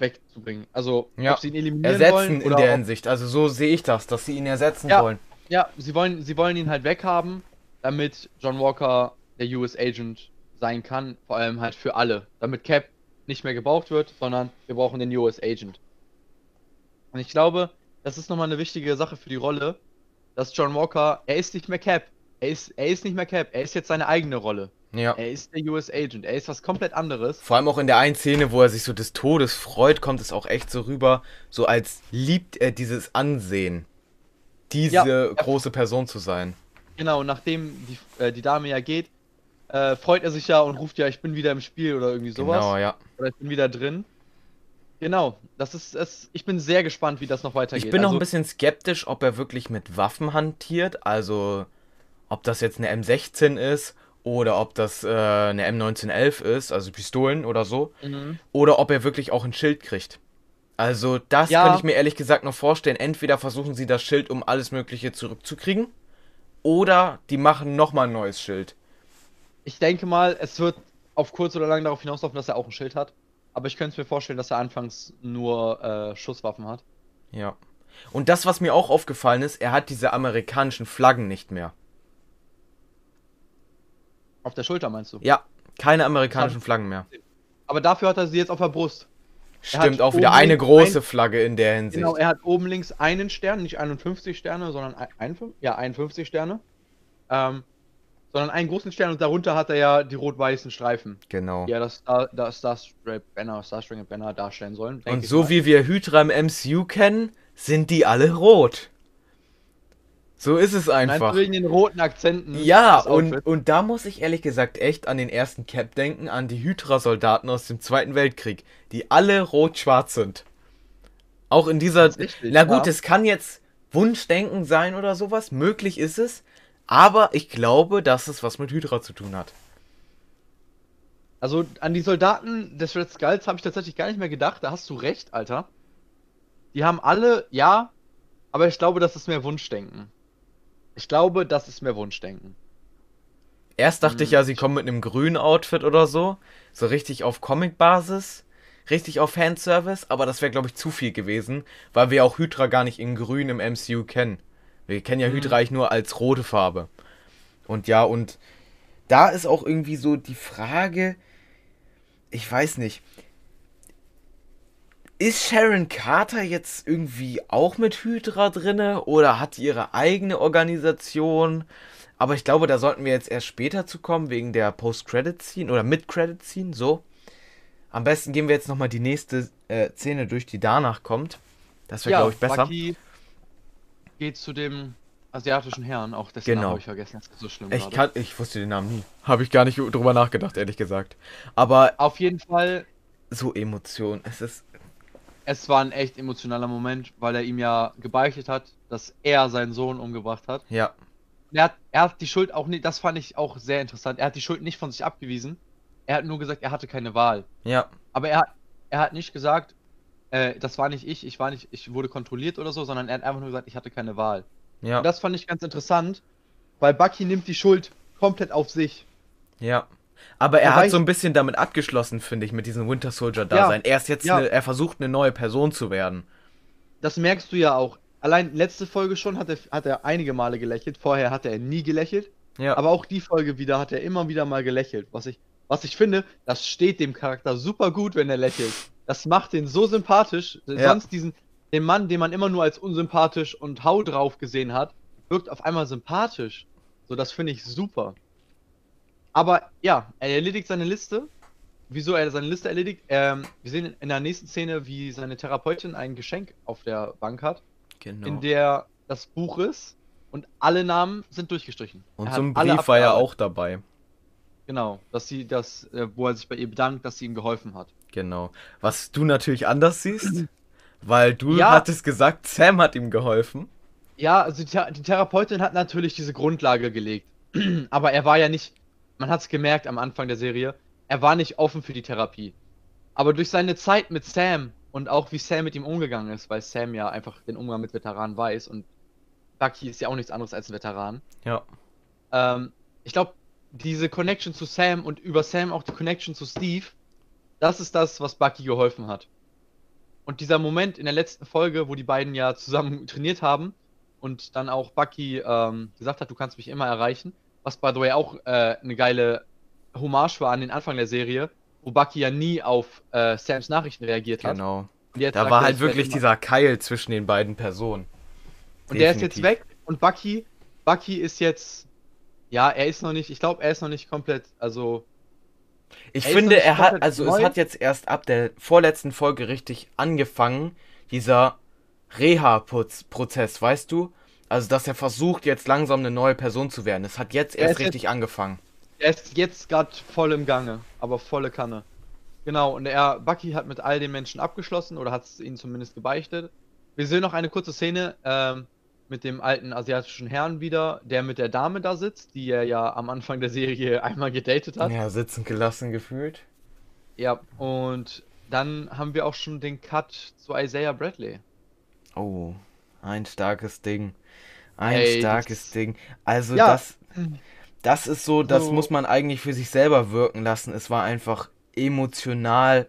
wegzubringen. Also, Ja, ob sie ihn eliminieren Ersetzen wollen in oder der Hinsicht. Also so sehe ich das, dass sie ihn ersetzen Ja. wollen. Ja, sie wollen, sie wollen ihn halt weghaben, damit John Walker der US Agent sein kann, vor allem halt für alle. Damit Cap nicht mehr gebraucht wird, sondern wir brauchen den US Agent. Und ich glaube, das ist nochmal eine wichtige Sache für die Rolle, dass John Walker, er ist nicht mehr Cap. Er ist, er ist nicht mehr Cap. Er ist jetzt seine eigene Rolle. Ja. Er ist der US Agent. Er ist was komplett anderes. Vor allem auch in der einen Szene, wo er sich so des Todes freut, kommt es auch echt so rüber, so als liebt er dieses Ansehen, diese Ja, große Person zu sein. Genau, nachdem die, äh, die Dame ja geht, äh, freut er sich ja und ruft ja, ich bin wieder im Spiel oder irgendwie sowas. Genau, ja. Oder ich bin wieder drin. Genau, das ist es. Ich bin sehr gespannt, wie das noch weitergeht. Ich bin noch Also, ein bisschen skeptisch, ob er wirklich mit Waffen hantiert, also ob das jetzt eine M16 ist oder ob das äh, eine M1911 ist, also Pistolen oder so, Mhm. oder ob er wirklich auch ein Schild kriegt. Also das Ja. könnte ich mir ehrlich gesagt noch vorstellen. Entweder versuchen sie das Schild, um alles Mögliche zurückzukriegen, oder die machen nochmal ein neues Schild. Ich denke mal, es wird auf kurz oder lang darauf hinauslaufen, dass er auch ein Schild hat. Aber ich könnte mir vorstellen, dass er anfangs nur äh, Schusswaffen hat. Ja. Und das, was mir auch aufgefallen ist, er hat diese amerikanischen Flaggen nicht mehr. Auf der Schulter meinst du? Ja, keine amerikanischen Flaggen mehr. Aber dafür hat er sie jetzt auf der Brust. Stimmt, auch wieder eine große ein- Flagge in der Hinsicht. Genau, er hat oben links einen Stern, nicht 51 Sterne, sondern ein, 51, ja, 51 Sterne. Ähm, sondern einen großen Stern und darunter hat er ja die rot-weißen Streifen, Genau. die ja das Star, das Star Strap Banner, Star String Banner darstellen sollen. Und so mal. wie wir Hydra im MCU kennen, sind die alle rot. So ist es einfach. wegen den roten Akzenten? Ja, und, und da muss ich ehrlich gesagt echt an den ersten Cap denken, an die Hydra-Soldaten aus dem Zweiten Weltkrieg, die alle rot-schwarz sind. Auch in dieser. Tatsächlich, Na gut, ja. es kann jetzt Wunschdenken sein oder sowas, möglich ist es, aber ich glaube, dass es was mit Hydra zu tun hat. Also an die Soldaten des Red Skulls habe ich tatsächlich gar nicht mehr gedacht. Da hast du recht, Alter. Die haben alle, ja, aber ich glaube, das ist mehr Wunschdenken. Ich glaube, das ist mehr Wunschdenken. Erst dachte ich Hm. ja, sie kommen mit einem grünen Outfit oder so. So richtig auf Comic-Basis. Richtig auf Fanservice. Aber das wäre, glaube ich, zu viel gewesen. Weil wir auch Hydra gar nicht in grün im MCU kennen. Wir kennen ja Hm. Hydra eigentlich nur als rote Farbe. Und ja, und da ist auch irgendwie so die Frage. Ich weiß nicht. Ist Sharon Carter jetzt irgendwie auch mit Hydra drinne oder hat die ihre eigene Organisation? Aber ich glaube, da sollten wir jetzt erst später zu kommen, wegen der Post-Credit-Scene oder Mid-Credit-Scene, so. Am besten gehen wir jetzt nochmal die nächste äh, Szene durch, die danach kommt. Das wäre, glaube ich, besser. Bucky geht zu dem asiatischen Herrn, auch dessen Genau. Namen habe ich vergessen, das ist so schlimm Ich, kann, ich wusste den Namen nie. Habe ich gar nicht drüber nachgedacht, ehrlich gesagt. Aber Auf jeden Fall, so Emotion, es ist. Es war ein echt emotionaler Moment, weil er ihm ja gebeichtet hat, dass er seinen Sohn umgebracht hat. Ja, Er hat, er hat die Schuld auch nicht, das fand ich auch sehr interessant. Er hat die Schuld nicht von sich abgewiesen. Er hat nur gesagt, er hatte keine Wahl. ja, Aber er, hat- er hat nicht gesagt, äh, das war nicht ich, ich war nicht, ich wurde kontrolliert oder so, sondern er hat einfach nur gesagt, ich hatte keine Wahl. ja, Und das fand ich ganz interessant, weil Bucky nimmt die Schuld komplett auf sich. ja. Aber er Wobei hat so ein bisschen damit abgeschlossen, finde ich, mit diesem Winter Soldier-Dasein. er ist jetzt, ja. eine, er versucht eine neue Person zu werden. Das merkst du ja auch. Allein letzte Folge schon hat er, hat er einige Male gelächelt. Vorher hatte er nie gelächelt. Ja, Aber auch die Folge wieder hat er immer wieder mal gelächelt. Was ich, was ich finde, das steht dem Charakter super gut, wenn er lächelt. Das macht den so sympathisch. Ja. Sonst diesen, den Mann, den man immer nur als unsympathisch und Hau drauf gesehen hat, wirkt auf einmal sympathisch. So, das finde ich super. Aber ja, er erledigt seine Liste. Wieso er seine Liste erledigt? Ähm, wir sehen in der nächsten Szene, wie seine Therapeutin ein Geschenk auf der Bank hat, genau. in der das Buch ist und alle Namen sind durchgestrichen. Und so ein Brief war ja auch dabei. Genau, dass sie das, äh, wo er sich bei ihr bedankt, dass sie ihm geholfen hat. Genau. Was du natürlich anders siehst, weil du Ja. hattest gesagt, Sam hat ihm geholfen. Ja, also die, die Therapeutin hat natürlich diese Grundlage gelegt. Aber er war ja nicht, man hat es gemerkt am Anfang der Serie, er war nicht offen für die Therapie. Aber durch seine Zeit mit Sam und auch wie Sam mit ihm umgegangen ist, weil Sam ja einfach den Umgang mit Veteranen weiß und Bucky ist ja auch nichts anderes als ein Veteran. Ja. Ähm, ich glaube, diese Connection zu Sam und über Sam auch die Connection zu Steve, das ist das, was Bucky geholfen hat. Und dieser Moment in der letzten Folge, wo die beiden ja zusammen trainiert haben und dann auch Bucky ähm, gesagt hat, du kannst mich immer erreichen, was by the way auch äh, eine geile Hommage war an den Anfang der Serie, wo Bucky ja nie auf äh, Sams Nachrichten reagiert hat. Genau. Da war halt wirklich dieser Keil zwischen den beiden Personen. Und der ist jetzt Definitiv. weg und Bucky, Bucky ist jetzt, ja, er ist noch nicht, ich glaube, er ist noch nicht komplett, also Ich Er finde, er hat, also es neu. hat jetzt erst ab der vorletzten Folge richtig angefangen, dieser Reha-Prozess, weißt du? Also, dass er versucht, jetzt langsam eine neue Person zu werden. Es hat jetzt Er erst ist jetzt- richtig angefangen. er ist jetzt gerade voll im Gange, aber volle Kanne. Genau, und er, Bucky hat mit all den Menschen abgeschlossen oder hat es ihnen zumindest gebeichtet. Wir sehen noch eine kurze Szene ähm, mit dem alten asiatischen Herrn wieder, der mit der Dame da sitzt, die er ja am Anfang der Serie einmal gedatet hat. Ja, sitzend gelassen gefühlt. Ja, und dann haben wir auch schon den Cut zu Isaiah Bradley. Oh, ein starkes Ding. Ein Ey, starkes Ding. Also Ja. das, das ist so, das So. muss man eigentlich für sich selber wirken lassen. Es war einfach emotional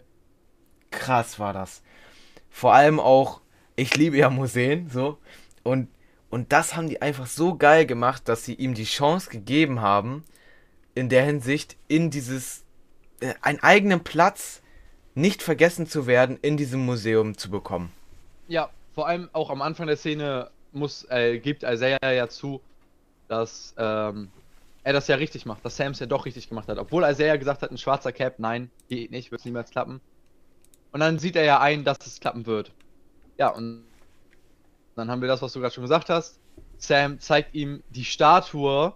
krass war das. Vor allem auch, ich liebe ja Museen, so. Und, und das haben die einfach so geil gemacht, dass sie ihm die Chance gegeben haben, in der Hinsicht in dieses, äh, einen eigenen Platz nicht vergessen zu werden, in diesem Museum zu bekommen. Ja, vor allem auch am Anfang der Szene muss, äh, gibt Isaiah ja zu, dass ähm, er das ja richtig macht, dass Sam es ja doch richtig gemacht hat. Obwohl Isaiah gesagt hat, ein schwarzer Cap, nein, geht nicht, wird niemals klappen. Und dann sieht er ja ein, dass es klappen wird. Ja, und dann haben wir das, was du gerade schon gesagt hast. Sam zeigt ihm die Statue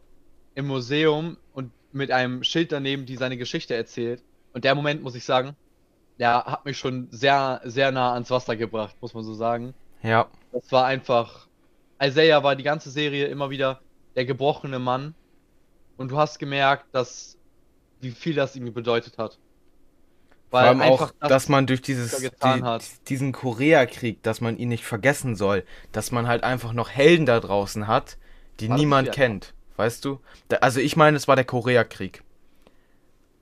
im Museum und mit einem Schild daneben, die seine Geschichte erzählt. Und der Moment, muss ich sagen, der hat mich schon sehr, sehr nah ans Wasser gebracht, muss man so sagen. Ja. Das war einfach. Isaiah war die ganze Serie immer wieder der gebrochene Mann. Und du hast gemerkt, dass wie viel das ihm bedeutet hat. Vor allem auch, dass man durch dieses, die, diesen Koreakrieg, dass man ihn nicht vergessen soll, dass man halt einfach noch Helden da draußen hat, die War das niemand kennt, weißt du? Da, also ich meine, es war der Koreakrieg.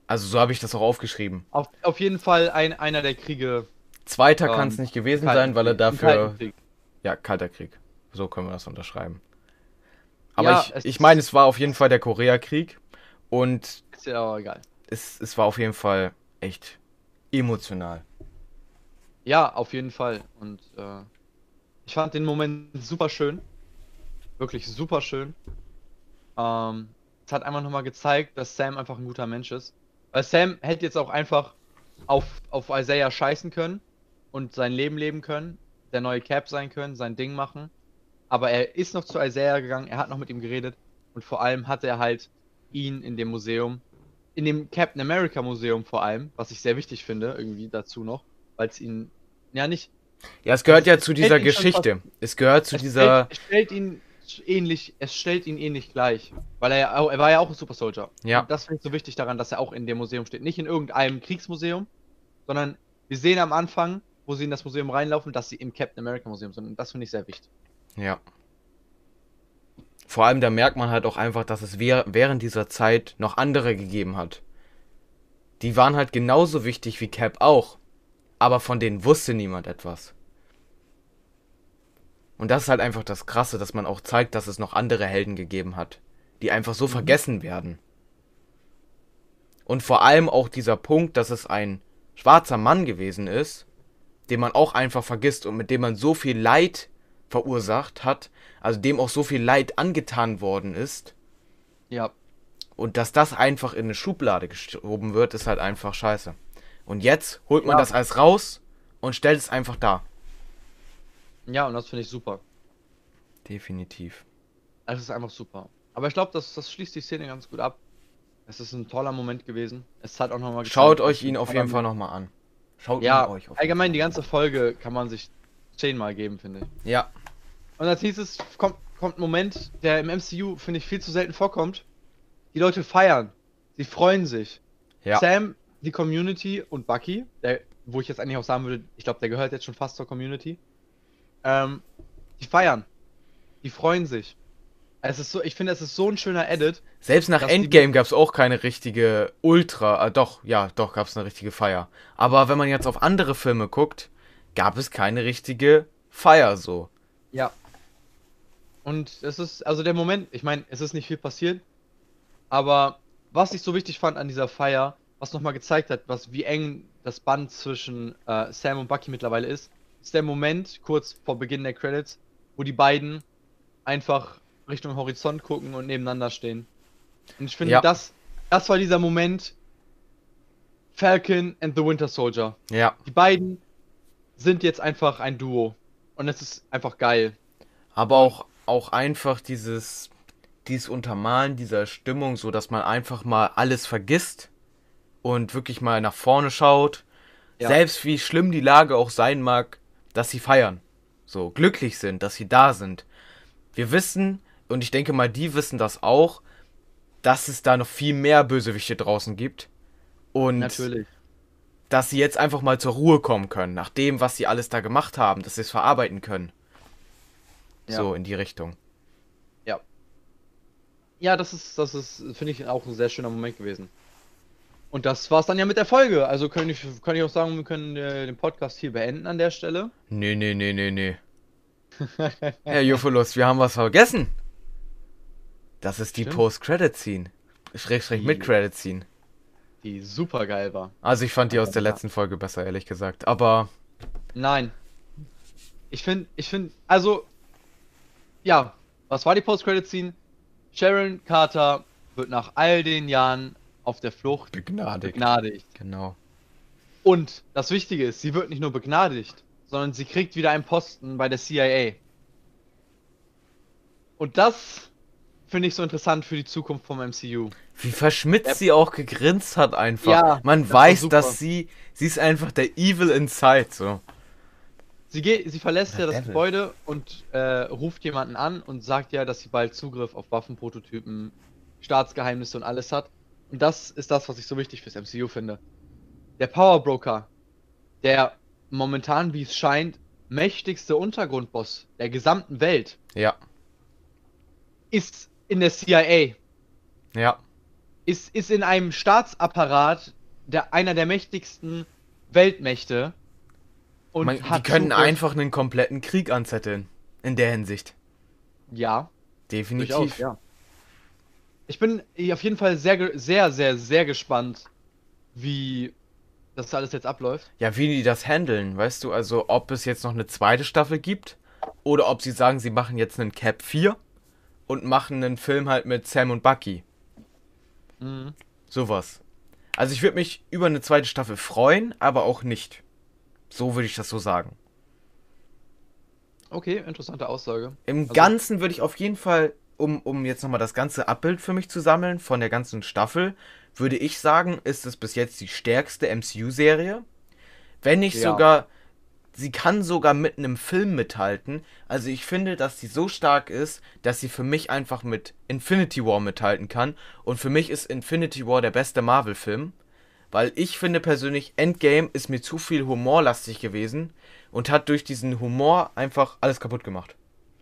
Also so habe ich das auch aufgeschrieben. auf, auf jeden Fall ein, einer der Kriege. Zweiter Ähm, kann es nicht gewesen sein, weil er dafür, Kalten ja, kalter Krieg. So können wir das unterschreiben. Aber Ja, ich, ich meine, es war auf jeden Fall der Koreakrieg und Ist ja aber egal. es, es war auf jeden Fall echt emotional. Ja, auf jeden Fall. Und äh, ich fand den Moment super schön. Wirklich super schön. Ähm, es hat einfach nochmal gezeigt, dass Sam einfach ein guter Mensch ist. Weil Sam hätte jetzt auch einfach auf, auf Isaiah scheißen können und sein Leben leben können, der neue Cap sein können, sein Ding machen. Aber er ist noch zu Isaiah gegangen, er hat noch mit ihm geredet und vor allem hat er halt ihn in dem Museum, in dem Captain America Museum vor allem, was ich sehr wichtig finde, irgendwie dazu noch, weil es ihn, ja nicht, Ja, es gehört Es- ja zu dieser Geschichte. Es gehört zu es dieser. stellt, es stellt ihn ähnlich, es stellt ihn ähnlich gleich, weil er ja, auch- er war ja auch ein Super Soldier. Ja. Und das finde ich so wichtig daran, dass er auch in dem Museum steht, nicht in irgendeinem Kriegsmuseum, sondern wir sehen am Anfang, wo sie in das Museum reinlaufen, dass sie im Captain America Museum sind. Und das finde ich sehr wichtig. Ja. Vor allem, da merkt man halt auch einfach, dass es währ- während dieser Zeit noch andere gegeben hat. Die waren halt genauso wichtig wie Cap auch. Aber von denen wusste niemand etwas. Und das ist halt einfach das Krasse, dass man auch zeigt, dass es noch andere Helden gegeben hat, die einfach so vergessen werden. Und vor allem auch dieser Punkt, dass es ein schwarzer Mann gewesen ist, den man auch einfach vergisst und mit dem man so viel Leid verursacht hat, also dem auch so viel Leid angetan worden ist, Ja, und dass das einfach in eine Schublade geschoben wird, ist halt einfach scheiße. Und jetzt holt man Ja. das alles raus und stellt es einfach da. ja, und das finde ich super. Definitiv. Es ist einfach super. Aber ich glaube, das, das schließt die Szene ganz gut ab. Es ist ein toller Moment gewesen. Es hat auch nochmal Schaut euch ihn auf jeden Fall nochmal an. Schaut Ja, ihn euch auf allgemein die ganze Folge kann man sich zehnmal geben, finde ich. Ja, Und als nächstes kommt, kommt ein Moment, der im MCU, finde ich, viel zu selten vorkommt. Die Leute feiern. Sie freuen sich. ja. Sam, die Community und Bucky, der, wo ich jetzt eigentlich auch sagen würde, ich glaube, der gehört jetzt schon fast zur Community. Ähm, die feiern. Die freuen sich. Es ist so, ich finde, es ist so ein schöner Edit. Selbst nach Endgame gab es auch keine richtige Ultra. Äh, doch, ja, doch gab es eine richtige Feier. Aber wenn man jetzt auf andere Filme guckt, gab es keine richtige Feier so. Ja. Und es ist, also der Moment, ich meine, es ist nicht viel passiert, aber was ich so wichtig fand an dieser Feier, was nochmal gezeigt hat, was wie eng das Band zwischen äh, Sam und Bucky mittlerweile ist, ist der Moment kurz vor Beginn der Credits, wo die beiden einfach Richtung Horizont gucken und nebeneinander stehen. Und ich finde, Ja. das, das war dieser Moment Falcon and the Winter Soldier. Ja. Die beiden sind jetzt einfach ein Duo. Und es ist einfach geil. Aber auch, auch einfach dieses, dieses Untermalen dieser Stimmung, so dass man einfach mal alles vergisst und wirklich mal nach vorne schaut. Ja. Selbst wie schlimm die Lage auch sein mag, dass sie feiern. So, glücklich sind, dass sie da sind. Wir wissen, und ich denke mal, die wissen das auch, dass es da noch viel mehr Bösewichte draußen gibt. Und Natürlich. dass sie jetzt einfach mal zur Ruhe kommen können, nach dem, was sie alles da gemacht haben, dass sie es verarbeiten können. Ja. So in die Richtung. Ja, das ist, das ist, finde ich, auch ein sehr schöner Moment gewesen. Und das war's dann ja mit der Folge. Also kann ich, kann ich auch sagen, wir können äh, den Podcast hier beenden an der Stelle. Nee, nee, nee, nee, nee. Herr Juffelus, wir haben was vergessen. Das ist die. Post-Credit-Scene. Schrägstrich Die- mit-Credit-Scene. Die super geil war. Also ich fand die aus der letzten Folge besser, ehrlich gesagt. Aber Nein. Ich finde, ich finde, also, ja, was war die Post-Credit-Scene? Sharon Carter wird nach all den Jahren auf der Flucht begnadigt. begnadigt. Genau. Und das Wichtige ist, sie wird nicht nur begnadigt, sondern sie kriegt wieder einen Posten bei der CIA. Und das finde ich so interessant für die Zukunft vom MCU. Wie verschmitzt Ja. sie auch gegrinst hat einfach. Ja, Man das weiß, dass sie, sie ist einfach der Evil inside, so. Sie geht, sie verlässt Der ja das. Gebäude und äh, ruft jemanden an und sagt ja, dass sie bald Zugriff auf Waffenprototypen, Staatsgeheimnisse und alles hat. Und das ist das, was ich so wichtig fürs MCU finde. Der Power Broker, der momentan, wie es scheint, mächtigste Untergrundboss der gesamten Welt, Ja, ist in der CIA. ja. Ist, ist in einem Staatsapparat der, einer der mächtigsten Weltmächte. Und Man, die können Zugriff- einfach einen kompletten Krieg anzetteln. In der Hinsicht. Ja, Definitiv. Durchaus, ja. Ich bin auf jeden Fall sehr, sehr, sehr, sehr gespannt, wie das alles jetzt abläuft. Ja, wie die das handeln, weißt du, also ob es jetzt noch eine zweite Staffel gibt oder ob sie sagen, sie machen jetzt einen Cap 4 und machen einen Film halt mit Sam und Bucky. Mhm. Sowas. Also ich würde mich über eine zweite Staffel freuen, aber auch nicht. So würde ich das so sagen. Okay, interessante Aussage. Im Also- Ganzen würde ich auf jeden Fall, um, um jetzt nochmal das ganze Abbild für mich zu sammeln von der ganzen Staffel, würde ich sagen, ist es bis jetzt die stärkste MCU-Serie. Wenn nicht Ja. sogar, sie kann sogar mit einem Film mithalten. Also ich finde, dass sie so stark ist, dass sie für mich einfach mit Infinity War mithalten kann. Und für mich ist Infinity War der beste Marvel-Film. Weil ich finde persönlich, Endgame ist mir zu viel humorlastig gewesen und hat durch diesen Humor einfach alles kaputt gemacht.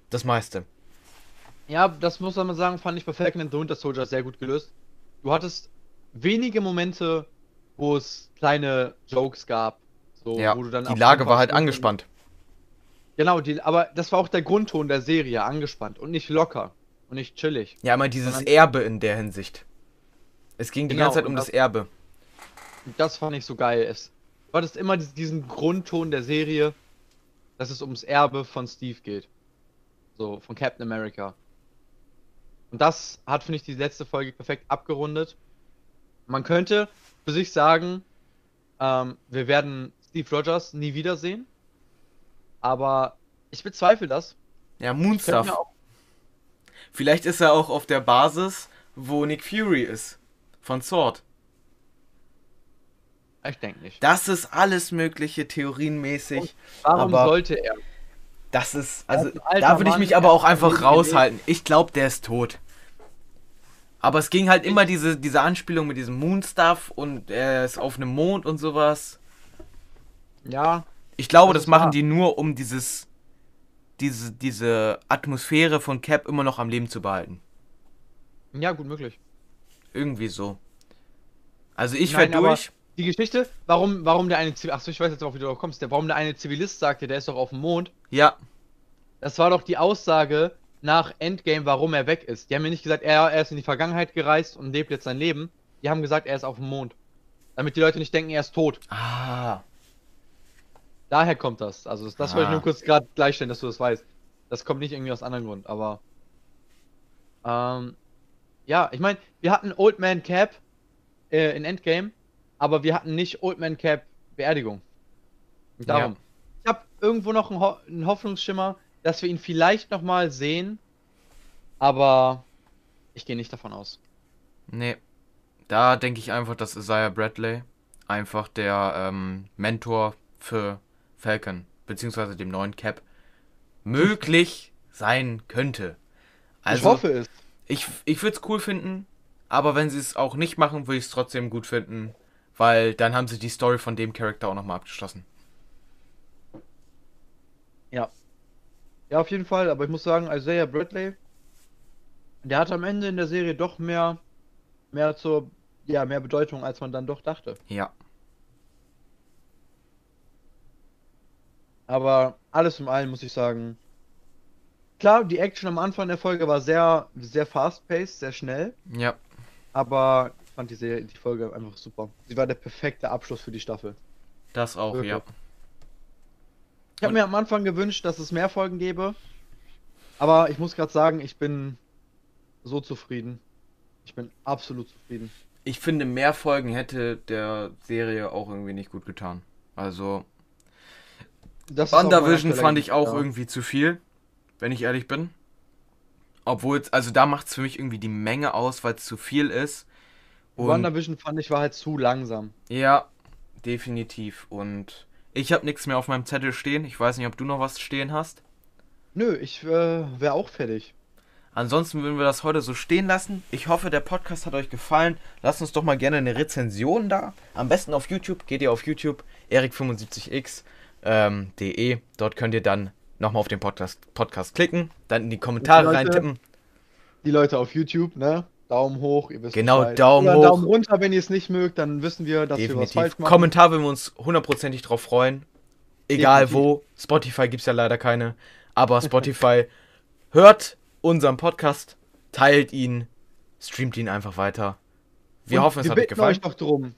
Das meiste. Ja, das muss man sagen, fand ich bei Falcon and the Winter Soldier sehr gut gelöst. Du hattest wenige Momente, wo es kleine Jokes gab. So, Ja, wo du dann die Lage war halt angespannt. Genau, die, aber das war auch der Grundton der Serie, angespannt und nicht locker und nicht chillig. Ja, immer dieses Erbe in der Hinsicht. Es ging die Genau, ganze Zeit um das das- Erbe. Das fand ich so geil. Es, du hattest immer dies- diesen Grundton der Serie, dass es ums Erbe von Steve geht. So, von Captain America. Und das hat, finde ich, die letzte Folge perfekt abgerundet. Man könnte für sich sagen, ähm, wir werden Steve Rogers nie wiedersehen. Aber ich bezweifle das. Ja, Moonstuff. Vielleicht ist er auch auf der Basis, wo Nick Fury ist. Von Sword. Ich denke nicht. Das ist alles mögliche theorienmäßig. Warum aber- sollte er? Das ist, also, da würde ich mich aber er auch einfach raushalten. Ich glaube, der ist tot. Aber es ging halt immer diese, diese Anspielung mit diesem Moonstuff und er ist auf einem Mond und sowas. Ja, Ich glaube, Das das, machen die nur, um dieses, diese, diese Atmosphäre von Cap immer noch am Leben zu behalten. ja, gut möglich. Irgendwie so. Also ich aber- durch. Die Geschichte, warum, warum der eine Zivilist, achso, ich weiß jetzt auch, wie du darauf kommst, der, warum der eine Zivilist sagte, der ist doch auf dem Mond, Ja, das war doch die Aussage nach Endgame, warum er weg ist. Die haben ja nicht gesagt, er, er ist in die Vergangenheit gereist und lebt jetzt sein Leben. Die haben gesagt, er ist auf dem Mond. Damit die Leute nicht denken, er ist tot. ah, Daher kommt das. Also das, das wollte ich Ah. nur kurz gerade gleichstellen, dass du das weißt. Das kommt nicht irgendwie aus anderem Grund, aber Ähm, ja, ich meine, wir hatten Old Man Cap äh, in Endgame, aber wir hatten nicht Old Man Cap Beerdigung. Und darum. Ja. Ich habe irgendwo noch einen, Ho einen Hoffnungsschimmer, dass wir ihn vielleicht nochmal sehen, aber ich gehe nicht davon aus. Nee. Da denke ich einfach, dass Isaiah Bradley einfach der ähm, Mentor für Falcon, beziehungsweise dem neuen Cap, möglich sein könnte. Also, ich hoffe es. Ich, ich würde es cool finden, aber wenn sie es auch nicht machen, würde ich es trotzdem gut finden, weil dann haben sie die Story von dem Charakter auch nochmal abgeschlossen. Ja. Ja, auf jeden Fall, aber ich muss sagen, Isaiah Bradley, der hat am Ende in der Serie doch mehr, mehr zur, ja, mehr Bedeutung, als man dann doch dachte. Ja. Aber alles in allem muss ich sagen, klar, die Action am Anfang der Folge war sehr, sehr fast-paced, sehr schnell, Ja. aber fand die, Serie, die Folge einfach super. Sie war der perfekte Abschluss für die Staffel. Das auch, Wirklich. ja. Ich habe mir am Anfang gewünscht, dass es mehr Folgen gäbe, aber ich muss gerade sagen, ich bin so zufrieden. Ich bin absolut zufrieden. Ich finde, mehr Folgen hätte der Serie auch irgendwie nicht gut getan. Also, Das WandaVision fand ich auch ja. irgendwie zu viel, wenn ich ehrlich bin. Obwohl es, also da macht es für mich irgendwie die Menge aus, weil es zu viel ist. Und WandaVision fand ich war halt zu langsam. ja, definitiv. Und ich habe nichts mehr auf meinem Zettel stehen. Ich weiß nicht, ob du noch was stehen hast. Nö, ich äh, wäre auch fertig. Ansonsten würden wir das heute so stehen lassen. Ich hoffe, der Podcast hat euch gefallen. Lasst uns doch mal gerne eine Rezension da. Am besten auf YouTube. Geht ihr auf YouTube, erik75x ähm, de. Dort könnt ihr dann nochmal auf den Podcast, Podcast klicken, dann in die Kommentare Leute, reintippen. Die Leute auf YouTube, ne? Daumen hoch, ihr wisst Genau, Bescheid. Daumen Oder hoch. Daumen runter, wenn ihr es nicht mögt, dann wissen wir, dass wir was Definitiv. falsch machen. Kommentar würden wir uns hundertprozentig drauf freuen. Egal Definitiv. wo. Spotify gibt es ja leider keine. Aber Spotify hört unseren Podcast, teilt ihn, streamt ihn einfach weiter. Wir Und hoffen, es wir hat euch bitten gefallen. euch doch drum.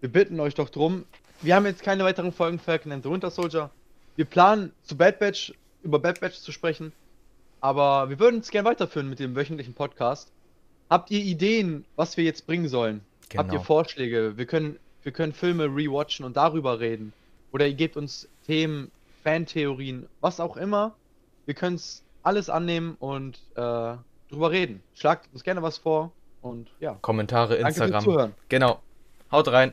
Wir bitten euch doch drum. Wir haben jetzt keine weiteren Folgen Falcon and the Winter Soldier. Wir planen zu Bad Batch, über Bad Batch zu sprechen. Aber wir würden es gerne weiterführen mit dem wöchentlichen Podcast. Habt ihr Ideen, was wir jetzt bringen sollen? Habt ihr Genau. Vorschläge? Wir können, wir können Filme rewatchen und darüber reden. Oder ihr gebt uns Themen, Fantheorien, was auch immer. Wir können es alles annehmen und äh, drüber reden. Schlagt uns gerne was vor und ja. Kommentare, Danke Instagram. Genau. Haut rein.